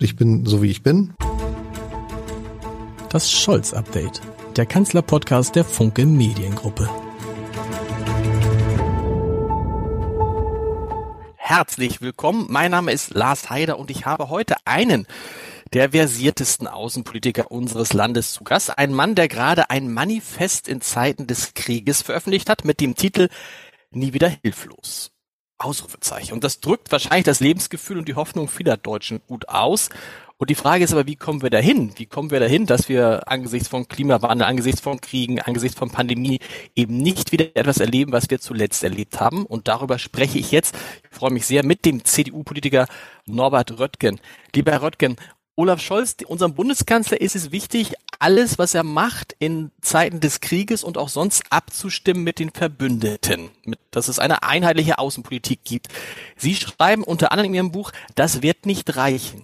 Ich bin so wie ich bin. Das Scholz-Update, der Kanzler-Podcast der Funke Mediengruppe. Herzlich willkommen. Mein Name ist Lars Heider und ich habe heute einen der versiertesten Außenpolitiker unseres Landes zu Gast. Ein Mann, der gerade ein Manifest in Zeiten des Krieges veröffentlicht hat mit dem Titel Nie wieder hilflos. Ausrufezeichen. Und das drückt wahrscheinlich das Lebensgefühl und die Hoffnung vieler Deutschen gut aus. Und die Frage ist aber, wie kommen wir dahin? Wie kommen wir dahin, dass wir angesichts von Klimawandel, angesichts von Kriegen, angesichts von Pandemie eben nicht wieder etwas erleben, was wir zuletzt erlebt haben? Und darüber spreche ich jetzt. Ich freue mich sehr mit dem CDU-Politiker Norbert Röttgen. Lieber Herr Röttgen, Olaf Scholz, unserem Bundeskanzler ist es wichtig, alles, was er macht, in Zeiten des Krieges und auch sonst abzustimmen mit den Verbündeten, dass es eine einheitliche Außenpolitik gibt. Sie schreiben unter anderem in Ihrem Buch, das wird nicht reichen.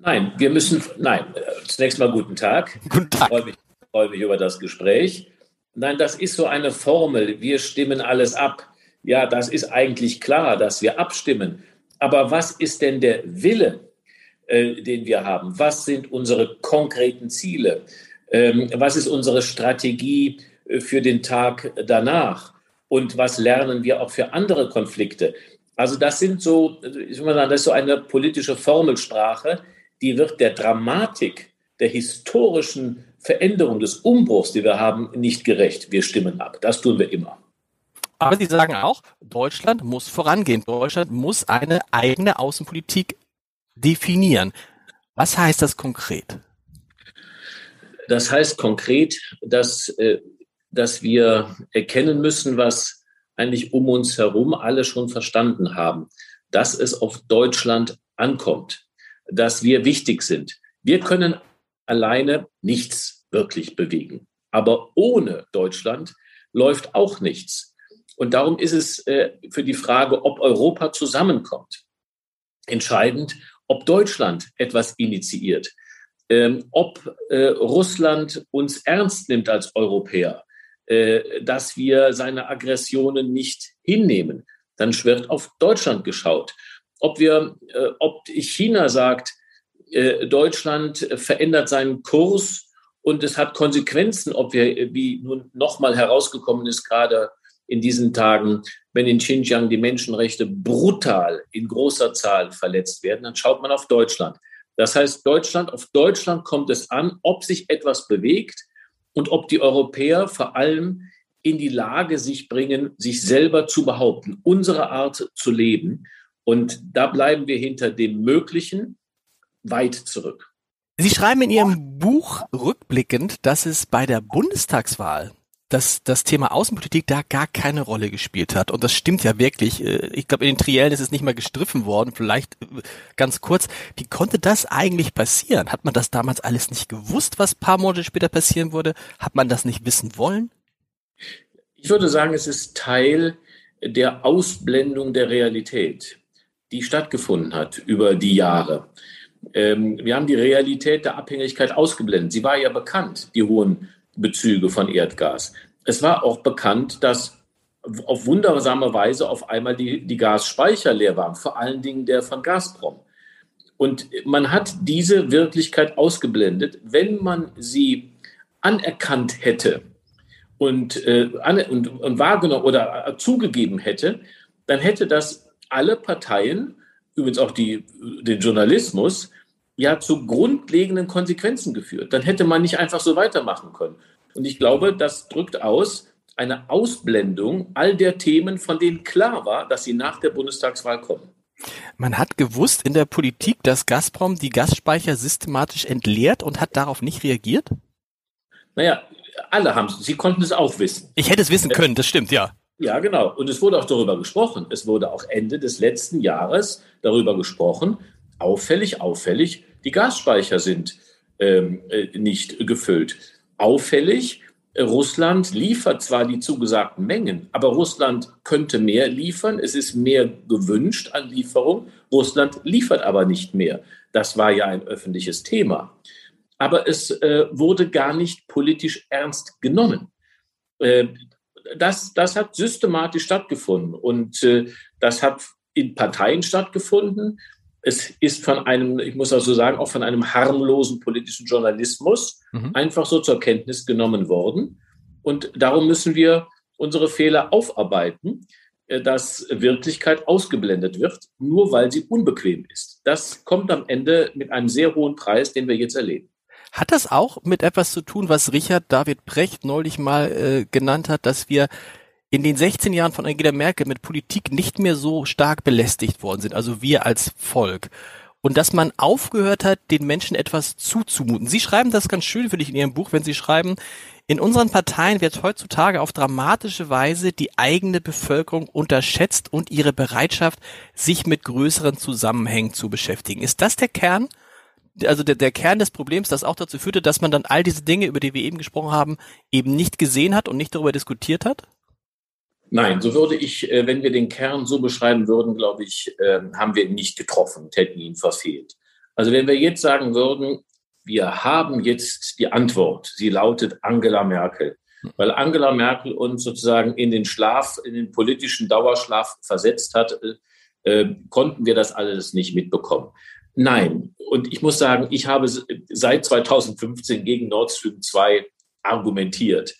Nein, wir müssen, nein, zunächst mal guten Tag. Guten Tag. Ich freue mich, freue mich über das Gespräch. Nein, das ist so eine Formel, wir stimmen alles ab. Ja, das ist eigentlich klar, dass wir abstimmen. Aber was ist denn der Wille? Äh, den wir haben? Was sind unsere konkreten Ziele? Ähm, was ist unsere Strategie äh, für den Tag danach? Und was lernen wir auch für andere Konflikte? Also das sind so, ich will mal sagen, das ist so eine politische Formelsprache, die wird der Dramatik, der historischen Veränderung des Umbruchs, die wir haben, nicht gerecht. Wir stimmen ab. Das tun wir immer. Aber Sie sagen auch, Deutschland muss vorangehen. Deutschland muss eine eigene Außenpolitik definieren. Was heißt das konkret? Das heißt konkret, dass, äh, dass wir erkennen müssen, was eigentlich um uns herum alle schon verstanden haben, dass es auf Deutschland ankommt, dass wir wichtig sind. Wir können alleine nichts wirklich bewegen. Aber ohne Deutschland läuft auch nichts. Und darum ist es äh, für die Frage, ob Europa zusammenkommt, entscheidend, ob Deutschland etwas initiiert, ähm, ob äh, Russland uns ernst nimmt als Europäer, äh, dass wir seine Aggressionen nicht hinnehmen, dann wird auf Deutschland geschaut. Ob wir, äh, ob China sagt, äh, Deutschland verändert seinen Kurs und es hat Konsequenzen, ob wir, wie nun nochmal herausgekommen ist, gerade in diesen Tagen, wenn in Xinjiang die Menschenrechte brutal in großer Zahl verletzt werden, dann schaut man auf Deutschland. Das heißt, Deutschland, auf Deutschland kommt es an, ob sich etwas bewegt und ob die Europäer vor allem in die Lage sich bringen, sich selber zu behaupten, unsere Art zu leben. Und da bleiben wir hinter dem Möglichen weit zurück. Sie schreiben in Ihrem Buch rückblickend, dass es bei der Bundestagswahl dass das Thema Außenpolitik da gar keine Rolle gespielt hat. Und das stimmt ja wirklich. Äh, ich glaube, in den Triellen ist es nicht mal gestriffen worden. Vielleicht äh, ganz kurz, wie konnte das eigentlich passieren? Hat man das damals alles nicht gewusst, was paar Monate später passieren würde? Hat man das nicht wissen wollen? Ich würde sagen, es ist Teil der Ausblendung der Realität, die stattgefunden hat über die Jahre. Ähm, wir haben die Realität der Abhängigkeit ausgeblendet. Sie war ja bekannt, die hohen Bezüge von Erdgas. Es war auch bekannt, dass auf wundersame Weise auf einmal die, die Gasspeicher leer waren, vor allen Dingen der von Gazprom. Und man hat diese Wirklichkeit ausgeblendet. Wenn man sie anerkannt hätte und, äh, und, und wahrgenommen oder zugegeben hätte, dann hätte das alle Parteien, übrigens auch die, den Journalismus, ja zu grundlegenden Konsequenzen geführt. Dann hätte man nicht einfach so weitermachen können. Und ich glaube, das drückt aus eine Ausblendung all der Themen, von denen klar war, dass sie nach der Bundestagswahl kommen. Man hat gewusst in der Politik, dass Gazprom die Gasspeicher systematisch entleert und hat darauf nicht reagiert? Naja, alle haben es. Sie konnten es auch wissen. Ich hätte es wissen können, das stimmt, ja. Ja, genau. Und es wurde auch darüber gesprochen. Es wurde auch Ende des letzten Jahres darüber gesprochen, auffällig, auffällig, die Gasspeicher sind ähm, äh, nicht gefüllt. Auffällig, Russland liefert zwar die zugesagten Mengen, aber Russland könnte mehr liefern. Es ist mehr gewünscht an Lieferung. Russland liefert aber nicht mehr. Das war ja ein öffentliches Thema. Aber es äh, wurde gar nicht politisch ernst genommen. Äh, das, das hat systematisch stattgefunden und äh, das hat in Parteien stattgefunden es ist von einem, ich muss also sagen, auch von einem harmlosen politischen Journalismus mhm. einfach so zur Kenntnis genommen worden. Und darum müssen wir unsere Fehler aufarbeiten, äh, dass Wirklichkeit ausgeblendet wird, nur weil sie unbequem ist. Das kommt am Ende mit einem sehr hohen Preis, den wir jetzt erleben. Hat das auch mit etwas zu tun, was Richard David Brecht neulich mal äh, genannt hat, dass wir in den 16 Jahren von Angela Merkel mit Politik nicht mehr so stark belästigt worden sind, also wir als Volk. Und dass man aufgehört hat, den Menschen etwas zuzumuten. Sie schreiben das ganz schön, finde ich, in Ihrem Buch, wenn Sie schreiben, in unseren Parteien wird heutzutage auf dramatische Weise die eigene Bevölkerung unterschätzt und ihre Bereitschaft, sich mit größeren Zusammenhängen zu beschäftigen. Ist das der Kern? Also der, der Kern des Problems, das auch dazu führte, dass man dann all diese Dinge, über die wir eben gesprochen haben, eben nicht gesehen hat und nicht darüber diskutiert hat? Nein, so würde ich, äh, wenn wir den Kern so beschreiben würden, glaube ich, ähm, haben wir ihn nicht getroffen, hätten ihn verfehlt. Also wenn wir jetzt sagen würden, wir haben jetzt die Antwort, sie lautet Angela Merkel, weil Angela Merkel uns sozusagen in den Schlaf, in den politischen Dauerschlaf versetzt hat, äh, äh konnten wir das alles nicht mitbekommen. Nein, und ich muss sagen, ich habe seit 2015 gegen Nord Stream 2 argumentiert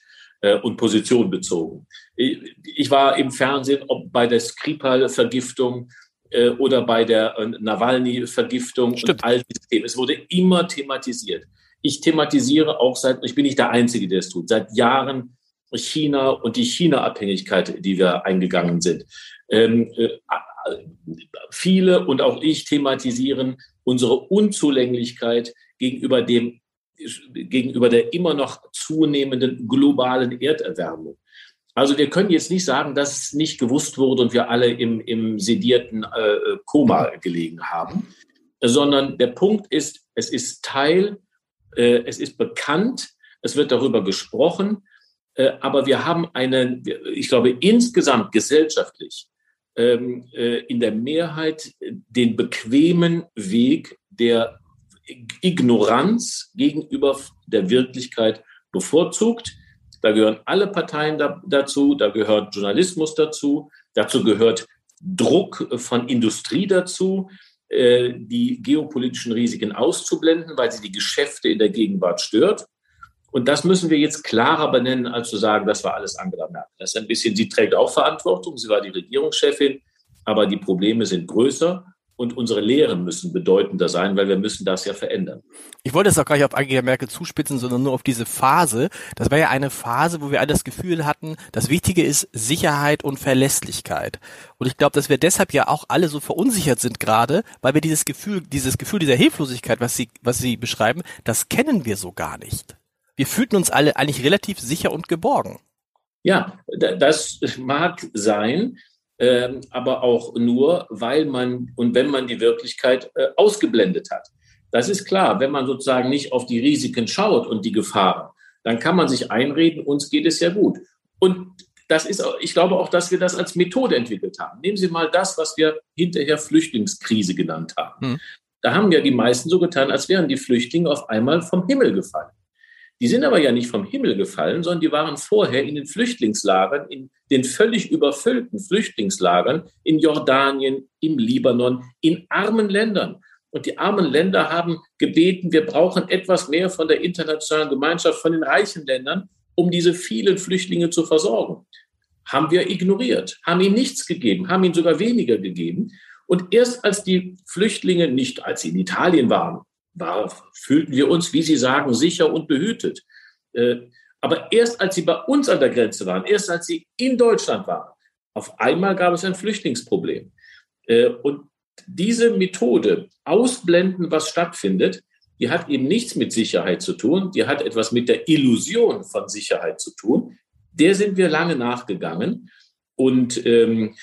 und Position bezogen. Ich war im Fernsehen, ob bei der Skripal-Vergiftung äh, oder bei der äh, Nawalny-Vergiftung und all diese Themen. Es wurde immer thematisiert. Ich thematisiere auch seit, ich bin nicht der Einzige, der es tut, seit Jahren China und die China-Abhängigkeit, die wir eingegangen sind. Ähm, äh, viele und auch ich thematisieren unsere Unzulänglichkeit gegenüber dem gegenüber der immer noch zunehmenden globalen Erderwärmung. Also wir können jetzt nicht sagen, dass es nicht gewusst wurde und wir alle im, im sedierten äh, Koma gelegen haben, sondern der Punkt ist, es ist Teil, äh, es ist bekannt, es wird darüber gesprochen, äh, aber wir haben einen, ich glaube, insgesamt gesellschaftlich ähm, äh, in der Mehrheit den bequemen Weg der Ignoranz gegenüber der Wirklichkeit bevorzugt. Da gehören alle Parteien da, dazu, da gehört Journalismus dazu, dazu gehört Druck von Industrie dazu, äh, die geopolitischen Risiken auszublenden, weil sie die Geschäfte in der Gegenwart stört. Und das müssen wir jetzt klarer benennen, als zu sagen, das war alles Angela Merkel. Das ist ein bisschen, sie trägt auch Verantwortung, sie war die Regierungschefin, aber die Probleme sind größer und unsere Lehren müssen bedeutender sein, weil wir müssen das ja verändern. Ich wollte es auch gar nicht auf Angela Merkel zuspitzen, sondern nur auf diese Phase. Das war ja eine Phase, wo wir alle das Gefühl hatten, das Wichtige ist Sicherheit und Verlässlichkeit. Und ich glaube, dass wir deshalb ja auch alle so verunsichert sind gerade, weil wir dieses Gefühl, dieses Gefühl dieser Hilflosigkeit, was Sie, was Sie beschreiben, das kennen wir so gar nicht. Wir fühlten uns alle eigentlich relativ sicher und geborgen. Ja, das mag sein ähm, aber auch nur, weil man und wenn man die Wirklichkeit äh, ausgeblendet hat. Das ist klar, wenn man sozusagen nicht auf die Risiken schaut und die Gefahren, dann kann man sich einreden, uns geht es ja gut. Und das ist, ich glaube auch, dass wir das als Methode entwickelt haben. Nehmen Sie mal das, was wir hinterher Flüchtlingskrise genannt haben. Hm. Da haben ja die meisten so getan, als wären die Flüchtlinge auf einmal vom Himmel gefallen. Die sind aber ja nicht vom Himmel gefallen, sondern die waren vorher in den Flüchtlingslagern, in den völlig überfüllten Flüchtlingslagern in Jordanien, im Libanon, in armen Ländern. Und die armen Länder haben gebeten, wir brauchen etwas mehr von der internationalen Gemeinschaft, von den reichen Ländern, um diese vielen Flüchtlinge zu versorgen. Haben wir ignoriert, haben ihnen nichts gegeben, haben ihnen sogar weniger gegeben. Und erst als die Flüchtlinge nicht, als sie in Italien waren, war, fühlten wir uns, wie Sie sagen, sicher und behütet. Äh, aber erst als sie bei uns an der Grenze waren, erst als sie in Deutschland waren, auf einmal gab es ein Flüchtlingsproblem. Äh, und diese Methode, ausblenden, was stattfindet, die hat eben nichts mit Sicherheit zu tun, die hat etwas mit der Illusion von Sicherheit zu tun. Der sind wir lange nachgegangen. Und ähm, äh,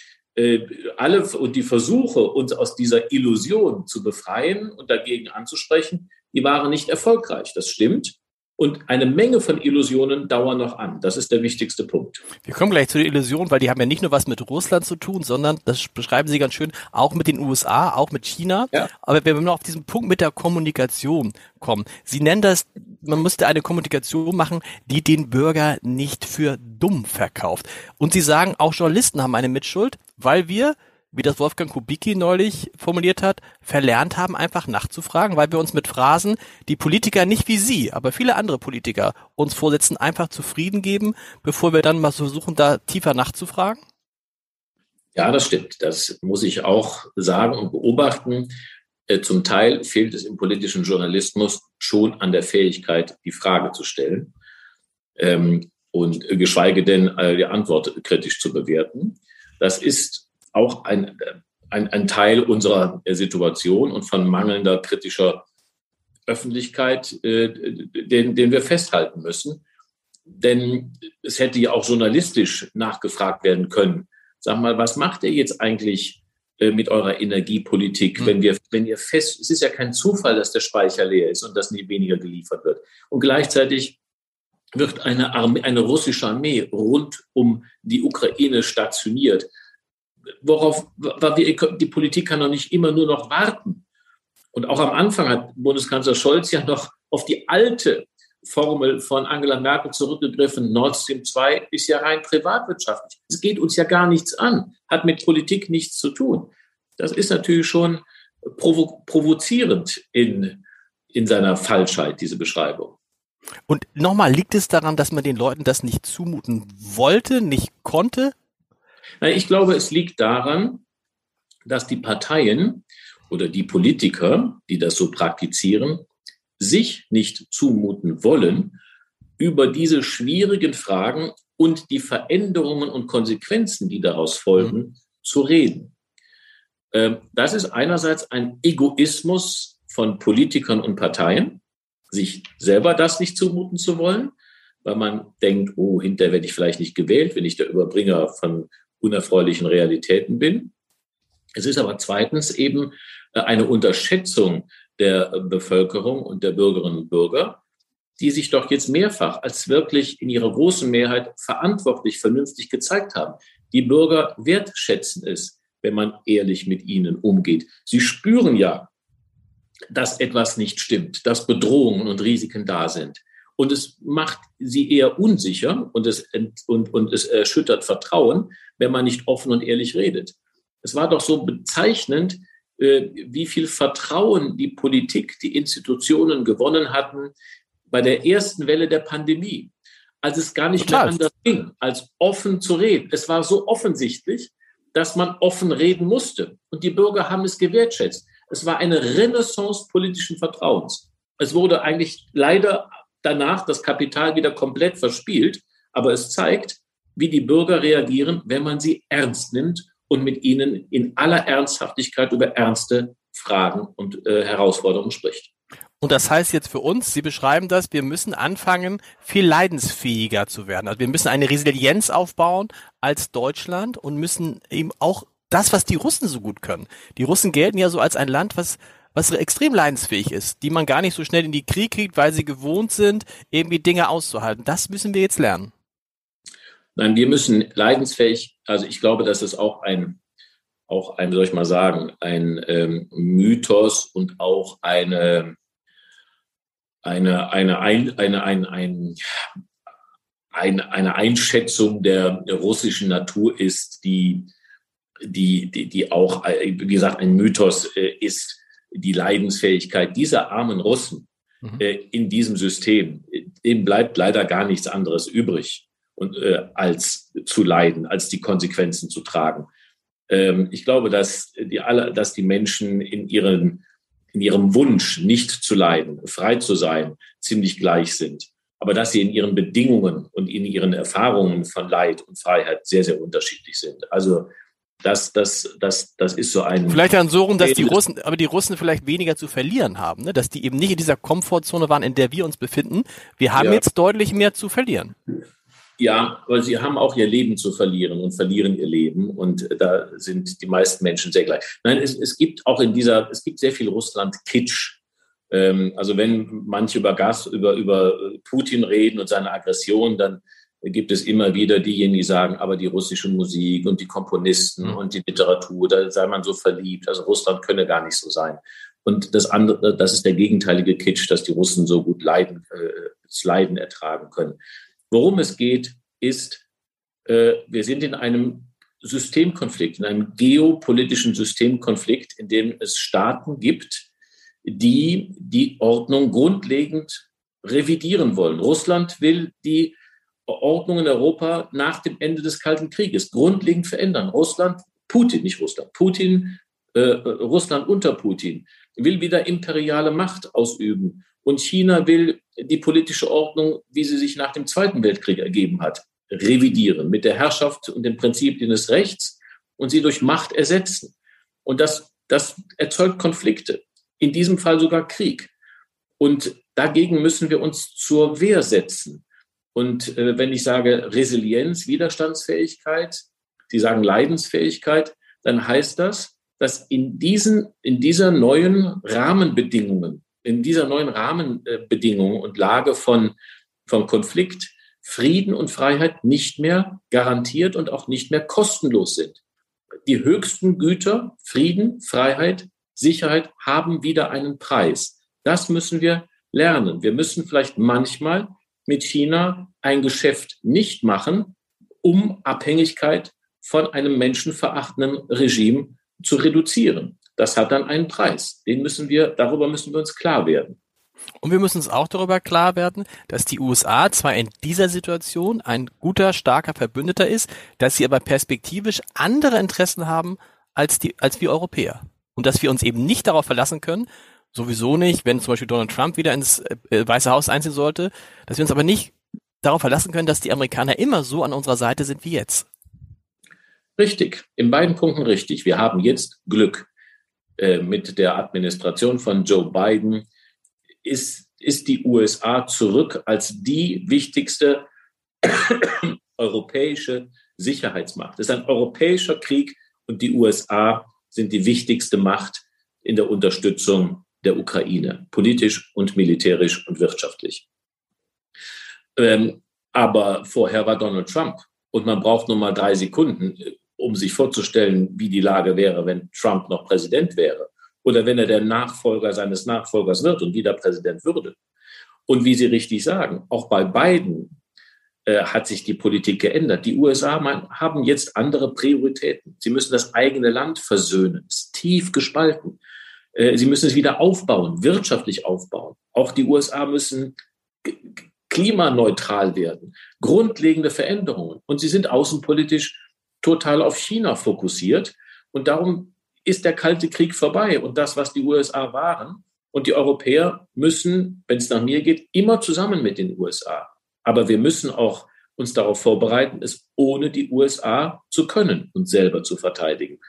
alle und die Versuche, uns aus dieser Illusion zu befreien und dagegen anzusprechen, die waren nicht erfolgreich. Das stimmt. Und eine Menge von Illusionen dauern noch an. Das ist der wichtigste Punkt. Wir kommen gleich zu den Illusionen, weil die haben ja nicht nur was mit Russland zu tun, sondern, das beschreiben Sie ganz schön, auch mit den USA, auch mit China. Ja. Aber wenn wir noch auf diesen Punkt mit der Kommunikation kommen. Sie nennen das, man müsste eine Kommunikation machen, die den Bürger nicht für dumm verkauft. Und Sie sagen, auch Journalisten haben eine Mitschuld, weil wir wie das Wolfgang Kubicki neulich formuliert hat, verlernt haben, einfach nachzufragen, weil wir uns mit Phrasen, die Politiker nicht wie Sie, aber viele andere Politiker uns vorsetzen, einfach zufrieden geben, bevor wir dann mal versuchen, da tiefer nachzufragen? Ja, das stimmt. Das muss ich auch sagen und beobachten. Äh, zum Teil fehlt es im politischen Journalismus schon an der Fähigkeit, die Frage zu stellen ähm, und geschweige denn äh, die Antwort kritisch zu bewerten. Das ist auch ein, ein, ein Teil unserer Situation und von mangelnder kritischer Öffentlichkeit, äh, den, den wir festhalten müssen. Denn es hätte ja auch journalistisch nachgefragt werden können. Sag mal, was macht ihr jetzt eigentlich äh, mit eurer Energiepolitik, mhm. wenn wir, wenn ihr fest, es ist ja kein Zufall, dass der Speicher leer ist und dass nie weniger geliefert wird. Und gleichzeitig wird eine Armee, eine russische Armee rund um die Ukraine stationiert. Worauf, die Politik kann doch nicht immer nur noch warten. Und auch am Anfang hat Bundeskanzler Scholz ja noch auf die alte Formel von Angela Merkel zurückgegriffen. Nord Stream 2 ist ja rein privatwirtschaftlich. Es geht uns ja gar nichts an, hat mit Politik nichts zu tun. Das ist natürlich schon provo provozierend in, in seiner Falschheit, diese Beschreibung. Und nochmal, liegt es daran, dass man den Leuten das nicht zumuten wollte, nicht konnte? Ich glaube, es liegt daran, dass die Parteien oder die Politiker, die das so praktizieren, sich nicht zumuten wollen, über diese schwierigen Fragen und die Veränderungen und Konsequenzen, die daraus folgen, mhm. zu reden. Ähm, das ist einerseits ein Egoismus von Politikern und Parteien, sich selber das nicht zumuten zu wollen, weil man denkt, oh, hinterher werde ich vielleicht nicht gewählt, wenn ich der Überbringer von unerfreulichen Realitäten bin. Es ist aber zweitens eben äh, eine Unterschätzung der Bevölkerung und der Bürgerinnen und Bürger, die sich doch jetzt mehrfach als wirklich in ihrer großen Mehrheit verantwortlich, vernünftig gezeigt haben. Die Bürger wertschätzen es, wenn man ehrlich mit ihnen umgeht. Sie spüren ja, dass etwas nicht stimmt, dass Bedrohungen und Risiken da sind. Und es macht sie eher unsicher und es, und, und es erschüttert Vertrauen, wenn man nicht offen und ehrlich redet. Es war doch so bezeichnend, äh, wie viel Vertrauen die Politik, die Institutionen gewonnen hatten bei der ersten Welle der Pandemie, als es gar nicht Total. mehr anders ging, als offen zu reden. Es war so offensichtlich, dass man offen reden musste. Und die Bürger haben es gewertschätzt. Es war eine Renaissance politischen Vertrauens. Es wurde eigentlich leider danach das Kapital wieder komplett verspielt, aber es zeigt, wie die Bürger reagieren, wenn man sie ernst nimmt und mit ihnen in aller Ernsthaftigkeit über ernste Fragen und äh, Herausforderungen spricht. Und das heißt jetzt für uns, Sie beschreiben das, wir müssen anfangen, viel leidensfähiger zu werden. Also wir müssen eine Resilienz aufbauen als Deutschland und müssen eben auch das, was die Russen so gut können. Die Russen gelten ja so als ein Land, was was extrem leidensfähig ist, die man gar nicht so schnell in die Krieg kriegt, weil sie gewohnt sind, irgendwie Dinge auszuhalten. Das müssen wir jetzt lernen. Nein, wir müssen leidensfähig, also ich glaube, dass es auch ein, auch ein, soll ich mal sagen, ein ähm, Mythos und auch eine, eine, eine, ein, eine, ein, ein, eine, Einschätzung der russischen Natur ist, die, die, die, die auch, wie gesagt, ein Mythos äh, ist, die Leidensfähigkeit dieser armen Russen mhm. äh, in diesem System. Dem bleibt leider gar nichts anderes übrig und äh, als zu leiden, als die Konsequenzen zu tragen. Ähm, ich glaube, dass die alle, dass die Menschen in ihren in ihrem Wunsch, nicht zu leiden, frei zu sein, ziemlich gleich sind. Aber dass sie in ihren Bedingungen und in ihren Erfahrungen von Leid und Freiheit sehr, sehr unterschiedlich sind. Also das, das, das, das ist so ein. Vielleicht dann so rum, dass die Russen, aber die Russen vielleicht weniger zu verlieren haben, ne? dass die eben nicht in dieser Komfortzone waren, in der wir uns befinden. Wir haben ja. jetzt deutlich mehr zu verlieren. Ja, aber sie haben auch ihr Leben zu verlieren und verlieren ihr Leben. Und da sind die meisten Menschen sehr gleich. Nein, es, es gibt auch in dieser, es gibt sehr viel Russland-Kitsch. Ähm, also wenn manche über Gas, über, über Putin reden und seine Aggression, dann gibt es immer wieder diejenigen, die sagen, aber die russische Musik und die Komponisten mhm. und die Literatur, da sei man so verliebt. Also Russland könne gar nicht so sein. Und das andere, das ist der gegenteilige Kitsch, dass die Russen so gut leiden, äh, das Leiden ertragen können. Worum es geht, ist, äh, wir sind in einem Systemkonflikt, in einem geopolitischen Systemkonflikt, in dem es Staaten gibt, die die Ordnung grundlegend revidieren wollen. Russland will die Ordnung in Europa nach dem Ende des Kalten Krieges grundlegend verändern. Russland, Putin, nicht Russland, Putin, äh, Russland unter Putin will wieder imperiale Macht ausüben. Und China will die politische Ordnung, wie sie sich nach dem Zweiten Weltkrieg ergeben hat, revidieren mit der Herrschaft und den Prinzipien des Rechts und sie durch Macht ersetzen. Und das, das erzeugt Konflikte, in diesem Fall sogar Krieg. Und dagegen müssen wir uns zur Wehr setzen. Und äh, wenn ich sage Resilienz, Widerstandsfähigkeit, Sie sagen Leidensfähigkeit, dann heißt das, dass in diesen, in dieser neuen Rahmenbedingungen, in dieser neuen Rahmenbedingungen und Lage von, von Konflikt Frieden und Freiheit nicht mehr garantiert und auch nicht mehr kostenlos sind. Die höchsten Güter, Frieden, Freiheit, Sicherheit haben wieder einen Preis. Das müssen wir lernen. Wir müssen vielleicht manchmal mit China ein Geschäft nicht machen, um Abhängigkeit von einem menschenverachtenden Regime zu reduzieren. Das hat dann einen Preis. Den müssen wir, darüber müssen wir uns klar werden. Und wir müssen uns auch darüber klar werden, dass die USA zwar in dieser Situation ein guter, starker Verbündeter ist, dass sie aber perspektivisch andere Interessen haben als die, als wir Europäer. Und dass wir uns eben nicht darauf verlassen können, sowieso nicht, wenn zum Beispiel Donald Trump wieder ins äh, Weiße Haus einziehen sollte, dass wir uns aber nicht darauf verlassen können, dass die Amerikaner immer so an unserer Seite sind wie jetzt. Richtig, in beiden Punkten richtig. Wir haben jetzt Glück. Äh, mit der Administration von Joe Biden ist, ist die USA zurück als die wichtigste europäische Sicherheitsmacht. Es ist ein europäischer Krieg und die USA sind die wichtigste Macht in der Unterstützung der Ukraine, politisch und militärisch und wirtschaftlich. Ähm, aber vorher war Donald Trump und man braucht nur mal drei Sekunden, um sich vorzustellen, wie die Lage wäre, wenn Trump noch Präsident wäre oder wenn er der Nachfolger seines Nachfolgers wird und wieder Präsident würde. Und wie Sie richtig sagen, auch bei Biden äh, hat sich die Politik geändert. Die USA haben jetzt andere Prioritäten. Sie müssen das eigene Land versöhnen. Ist tief gespalten. Äh, sie müssen es wieder aufbauen, wirtschaftlich aufbauen. Auch die USA müssen klimaneutral werden, grundlegende Veränderungen. Und sie sind außenpolitisch total auf China fokussiert. Und darum ist der Kalte Krieg vorbei. Und das, was die USA waren und die Europäer müssen, wenn es nach mir geht, immer zusammen mit den USA. Aber wir müssen auch uns darauf vorbereiten, es ohne die USA zu können und selber zu verteidigen.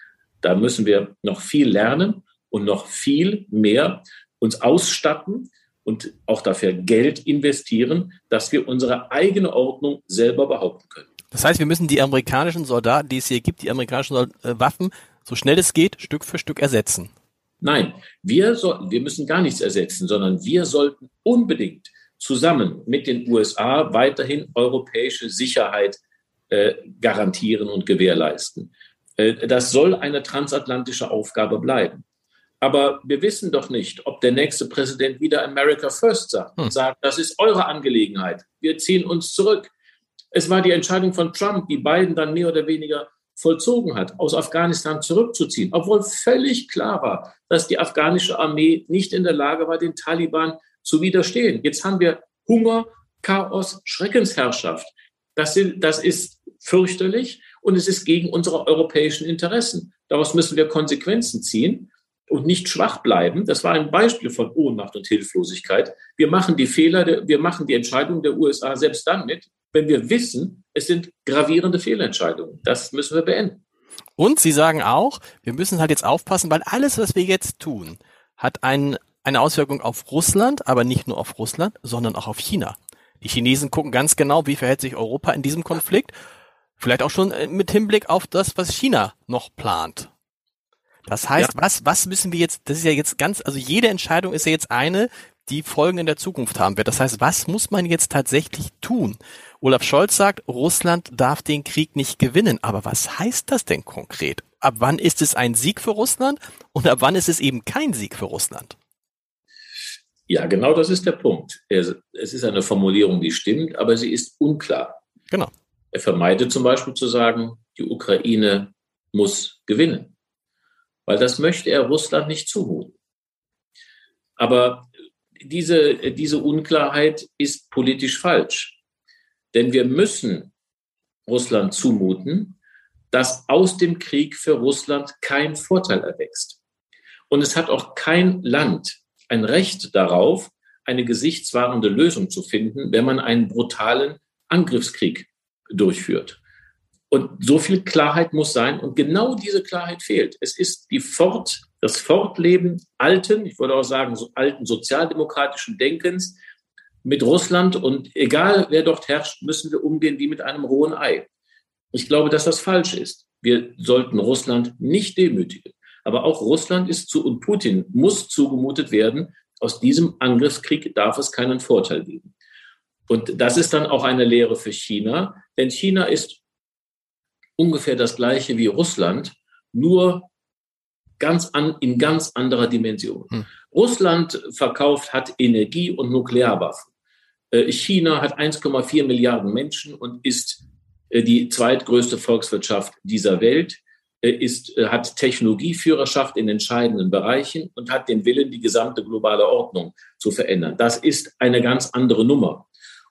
Da müssen wir noch viel lernen und noch viel mehr uns ausstatten und auch dafür Geld investieren, dass wir unsere eigene Ordnung selber behaupten können. Das heißt, wir müssen die amerikanischen Soldaten, die es hier gibt, die amerikanischen äh, Waffen, so schnell es geht, Stück für Stück ersetzen. Nein, wir, so, wir müssen gar nichts ersetzen, sondern wir sollten unbedingt zusammen mit den USA weiterhin europäische Sicherheit äh, garantieren und gewährleisten. Äh, das soll eine transatlantische Aufgabe bleiben. Aber wir wissen doch nicht, ob der nächste Präsident wieder America First sagt und hm. sagt, das ist eure Angelegenheit. Wir ziehen uns zurück. Es war die Entscheidung von Trump, die Biden dann mehr oder weniger vollzogen hat, aus Afghanistan zurückzuziehen, obwohl völlig klar war, dass die afghanische Armee nicht in der Lage war, den Taliban zu widerstehen. Jetzt haben wir Hunger, Chaos, Schreckensherrschaft. Das, sind, das ist fürchterlich und es ist gegen unsere europäischen Interessen. Daraus müssen wir Konsequenzen ziehen und nicht schwach bleiben. Das war ein Beispiel von Ohnmacht und Hilflosigkeit. Wir machen die Fehler, wir machen die Entscheidungen der USA selbst dann mit, wenn wir wissen, es sind gravierende Fehlentscheidungen. Das müssen wir beenden. Und Sie sagen auch, wir müssen halt jetzt aufpassen, weil alles, was wir jetzt tun, hat ein, eine Auswirkung auf Russland, aber nicht nur auf Russland, sondern auch auf China. Die Chinesen gucken ganz genau, wie verhält sich Europa in diesem Konflikt. Vielleicht auch schon äh, mit Hinblick auf das, was China noch plant. Das heißt, ja. was, was müssen wir jetzt, das ist ja jetzt ganz, also jede Entscheidung ist ja jetzt eine, die Folgen in der Zukunft haben wird. Das heißt, was muss man jetzt tatsächlich tun? Olaf Scholz sagt, Russland darf den Krieg nicht gewinnen. Aber was heißt das denn konkret? Ab wann ist es ein Sieg für Russland und ab wann ist es eben kein Sieg für Russland? Ja, genau das ist der Punkt. Es ist eine Formulierung, die stimmt, aber sie ist unklar. Genau. Er vermeidet zum Beispiel zu sagen, die Ukraine muss gewinnen, weil das möchte er Russland nicht zumuten. Aber diese, diese Unklarheit ist politisch falsch, denn wir müssen Russland zumuten, dass aus dem Krieg für Russland kein Vorteil erwächst. Und es hat auch kein Land ein Recht darauf, eine gesichtswahrende Lösung zu finden, wenn man einen brutalen Angriffskrieg durchführt. Und so viel Klarheit muss sein. Und genau diese Klarheit fehlt. Es ist die Fort, das Fortleben alten, ich würde auch sagen, so alten sozialdemokratischen Denkens mit Russland. Und egal, wer dort herrscht, müssen wir umgehen wie mit einem rohen Ei. Ich glaube, dass das falsch ist. Wir sollten Russland nicht demütigen. Aber auch Russland ist zu und Putin muss zugemutet werden, aus diesem Angriffskrieg darf es keinen Vorteil geben. Und das ist dann auch eine Lehre für China, denn China ist ungefähr das gleiche wie Russland, nur ganz an, in ganz anderer Dimension. Hm. Russland verkauft, hat Energie und Nuklearwaffen. Äh, China hat 1,4 Milliarden Menschen und ist äh, die zweitgrößte Volkswirtschaft dieser Welt. Äh, ist, hat Technologieführerschaft in entscheidenden Bereichen und hat den Willen, die gesamte globale Ordnung zu verändern. Das ist eine ganz andere Nummer.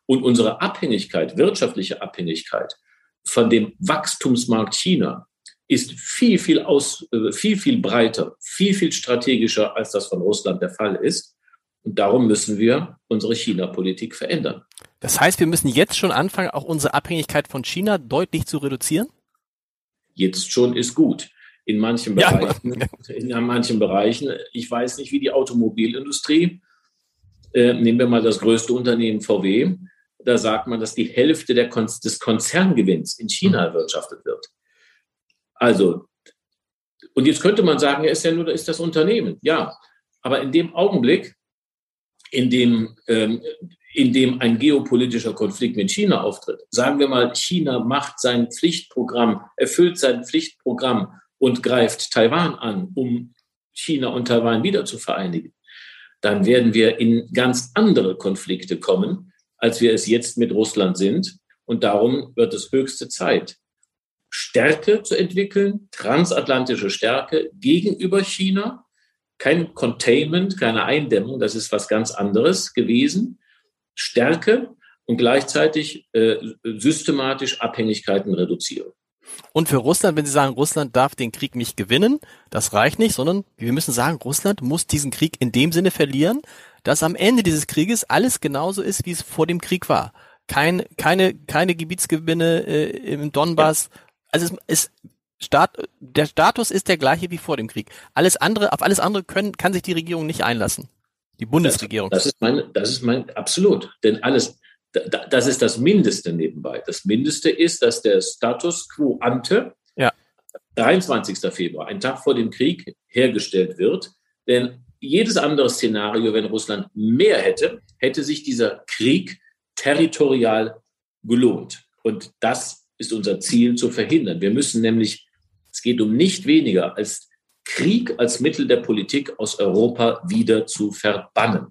Und unsere Abhängigkeit, wirtschaftliche Abhängigkeit von dem Wachstumsmarkt China ist viel, viel, aus, äh, viel, viel breiter, viel, viel strategischer, als das von Russland der Fall ist. Und darum müssen wir unsere China-Politik verändern. Das heißt, wir müssen jetzt schon anfangen, auch unsere Abhängigkeit von China deutlich zu reduzieren? jetzt schon ist gut. In manchen Bereichen, ja. in manchen Bereichen, ich weiß nicht, wie die Automobilindustrie, äh, nehmen wir mal das größte Unternehmen VW, da sagt man, dass die Hälfte Kon des Konzerngewinns in China mhm. erwirtschaftet wird. Also, und jetzt könnte man sagen, ja, ist ja nur ist das Unternehmen. Ja, aber in dem Augenblick, in dem ähm, in dem ein geopolitischer Konflikt mit China auftritt. Sagen wir mal, China macht sein Pflichtprogramm, erfüllt sein Pflichtprogramm und greift Taiwan an, um China und Taiwan wieder zu vereinigen. Dann werden wir in ganz andere Konflikte kommen, als wir es jetzt mit Russland sind. Und darum wird es höchste Zeit, Stärke zu entwickeln, transatlantische Stärke gegenüber China. Kein Containment, keine Eindämmung, das ist was ganz anderes gewesen. Stärke und gleichzeitig äh, systematisch Abhängigkeiten reduzieren. Und für Russland, wenn Sie sagen, Russland darf den Krieg nicht gewinnen, das reicht nicht, sondern wir müssen sagen, Russland muss diesen Krieg in dem Sinne verlieren, dass am Ende dieses Krieges alles genauso ist, wie es vor dem Krieg war. Kein, keine, keine Gebietsgewinne äh, im Donbass. Ja. Also es, es Staat, der Status ist der gleiche wie vor dem Krieg. Alles andere, auf alles andere können, kann sich die Regierung nicht einlassen. Die Bundesregierung. Das, das, ist mein, das ist mein, absolut. Denn alles, das ist das Mindeste nebenbei. Das Mindeste ist, dass der Status quo ante ja. 23. Februar, ein Tag vor dem Krieg, hergestellt wird. Denn jedes andere Szenario, wenn Russland mehr hätte, hätte sich dieser Krieg territorial gelohnt. Und das ist unser Ziel zu verhindern. Wir müssen nämlich, es geht um nicht weniger als Krieg als Mittel der Politik aus Europa wieder zu verbannen.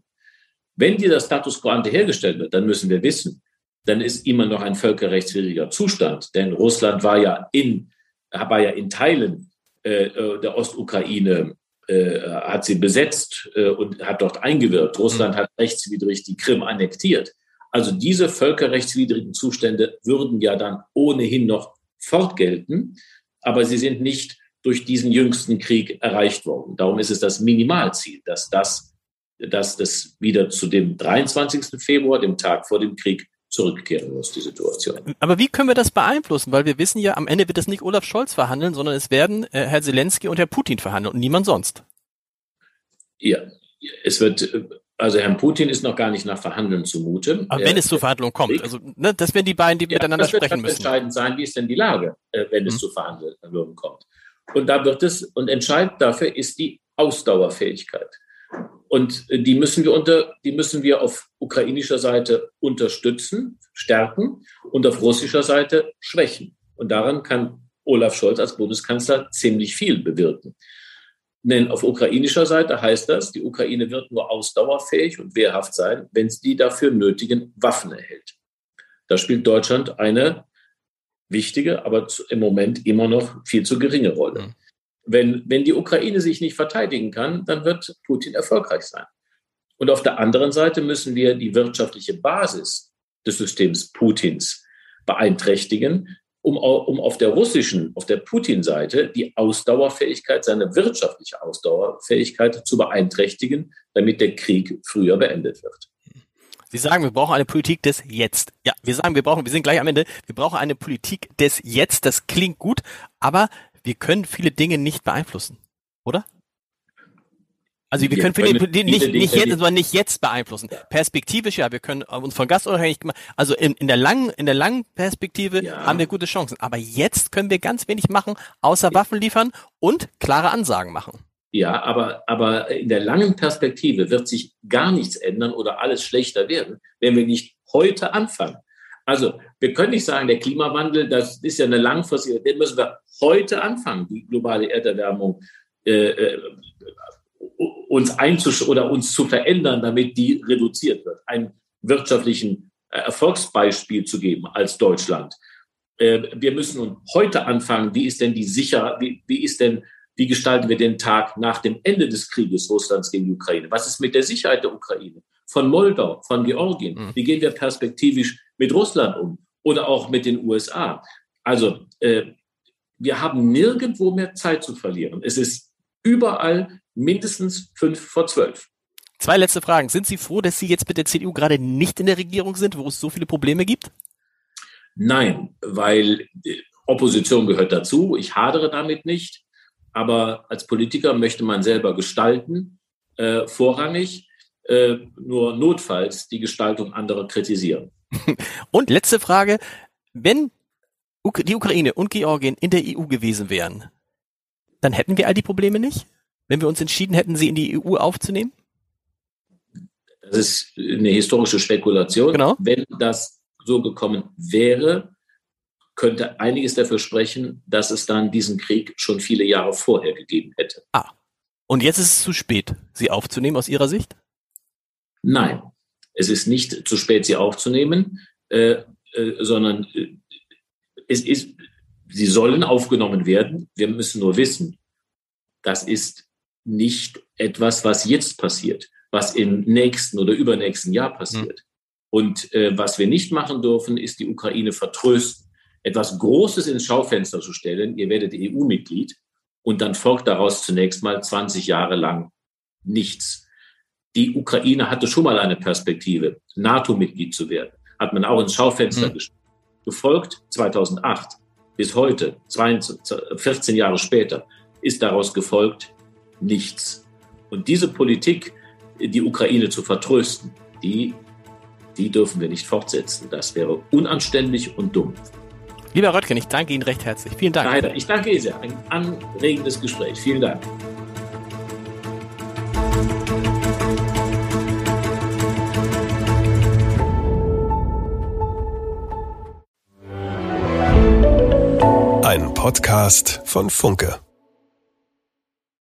Wenn dieser Status quo ante hergestellt wird, dann müssen wir wissen, dann ist immer noch ein völkerrechtswidriger Zustand. Denn Russland war ja in, war ja in Teilen äh, äh der Ostukraine, äh, hat sie besetzt äh, und hat dort eingewirkt. Russland hat rechtswidrig die Krim annektiert. Also diese völkerrechtswidrigen Zustände würden ja dann ohnehin noch fortgelten, aber sie sind nicht durch diesen jüngsten Krieg erreicht worden. Darum ist es das Minimalziel, dass das, dass das wieder zu dem 23. Februar, dem Tag vor dem Krieg, zurückkehren muss, die Situation. Aber wie können wir das beeinflussen? Weil wir wissen ja, am Ende wird es nicht Olaf Scholz verhandeln, sondern es werden äh, Herr Zelensky und Herr Putin verhandeln und niemand sonst. Ja, es wird, also Herrn Putin ist noch gar nicht nach Verhandeln zumute. Aber wenn es zur Verhandlung kommt, also ne, das werden die beiden, die ja, miteinander sprechen müssen. Das wird entscheidend sein, wie ist denn die Lage, äh, wenn es hm. zu Verhandlungen kommt. Und da wird es, und entscheidend dafür ist die Ausdauerfähigkeit. Und die müssen wir unter, die müssen wir auf ukrainischer Seite unterstützen, stärken und auf russischer Seite schwächen. Und daran kann Olaf Scholz als Bundeskanzler ziemlich viel bewirken. Denn auf ukrainischer Seite heißt das, die Ukraine wird nur ausdauerfähig und wehrhaft sein, wenn sie die dafür nötigen Waffen erhält. Da spielt Deutschland eine wichtige, aber im Moment immer noch viel zu geringe Rolle. Wenn, wenn die Ukraine sich nicht verteidigen kann, dann wird Putin erfolgreich sein. Und auf der anderen Seite müssen wir die wirtschaftliche Basis des Systems Putins beeinträchtigen, um, um auf der russischen, auf der Putin-Seite die Ausdauerfähigkeit, seine wirtschaftliche Ausdauerfähigkeit zu beeinträchtigen, damit der Krieg früher beendet wird. Sie sagen, wir brauchen eine Politik des Jetzt. Ja, wir sagen, wir brauchen, wir sind gleich am Ende, wir brauchen eine Politik des Jetzt. Das klingt gut, aber wir können viele Dinge nicht beeinflussen, oder? Also wir, wir können, können viele, nicht, nicht jetzt, aber nicht jetzt beeinflussen. Perspektivisch ja, wir können uns von Gas unabhängig machen. Also in, in der langen, in der langen Perspektive ja. haben wir gute Chancen. Aber jetzt können wir ganz wenig machen, außer Waffen liefern und klare Ansagen machen. Ja, aber, aber in der langen Perspektive wird sich gar nichts ändern oder alles schlechter werden, wenn wir nicht heute anfangen. Also wir können nicht sagen, der Klimawandel, das ist ja eine langfristige, den müssen wir heute anfangen, die globale Erderwärmung äh, äh uns einzusch oder uns zu verändern, damit die reduziert wird. Ein wirtschaftlichen äh, Erfolgsbeispiel zu geben als Deutschland. Äh, wir müssen nun heute anfangen, wie ist denn die sicher, wie, wie ist denn wie gestalten wir den Tag nach dem Ende des Krieges Russlands gegen die Ukraine? Was ist mit der Sicherheit der Ukraine? Von Moldau, von Georgien? Mhm. Wie gehen wir perspektivisch mit Russland um? Oder auch mit den USA? Also, äh, wir haben nirgendwo mehr Zeit zu verlieren. Es ist überall mindestens fünf vor zwölf. Zwei letzte Fragen. Sind Sie froh, dass Sie jetzt mit der CDU gerade nicht in der Regierung sind, wo es so viele Probleme gibt? Nein, weil äh, Opposition gehört dazu. Ich hadere damit nicht aber als Politiker möchte man selber gestalten, äh, vorrangig, äh, nur notfalls die Gestaltung anderer kritisieren. Und letzte Frage, wenn die Ukraine und Georgien in der EU gewesen wären, dann hätten wir all die Probleme nicht? Wenn wir uns entschieden hätten, sie in die EU aufzunehmen? Das ist eine historische Spekulation. Genau. Wenn das so gekommen wäre, könnte einiges dafür sprechen, dass es dann diesen Krieg schon viele Jahre vorher gegeben hätte. Ah. Und jetzt ist es zu spät, sie aufzunehmen aus Ihrer Sicht? Nein, es ist nicht zu spät, sie aufzunehmen, äh, äh, sondern äh, es ist, sie sollen aufgenommen werden. Wir müssen nur wissen, das ist nicht etwas, was jetzt passiert, was im nächsten oder übernächsten Jahr passiert. Hm. Und äh, was wir nicht machen dürfen, ist die Ukraine vertrösten etwas Großes ins Schaufenster zu stellen, ihr werdet EU-Mitglied und dann folgt daraus zunächst mal 20 Jahre lang nichts. Die Ukraine hatte schon mal eine Perspektive, NATO-Mitglied zu werden, hat man auch ins Schaufenster mhm. gestellt. Gefolgt 2008 bis heute, 14 Jahre später, ist daraus gefolgt nichts. Und diese Politik, die Ukraine zu vertrösten, die, die dürfen wir nicht fortsetzen. Das wäre unanständig und dumm. Lieber Röttgen, ich danke Ihnen recht herzlich. Vielen Dank. Leider. Ich danke Ihnen sehr. Ein anregendes Gespräch. Vielen Dank. Podcast von Funke.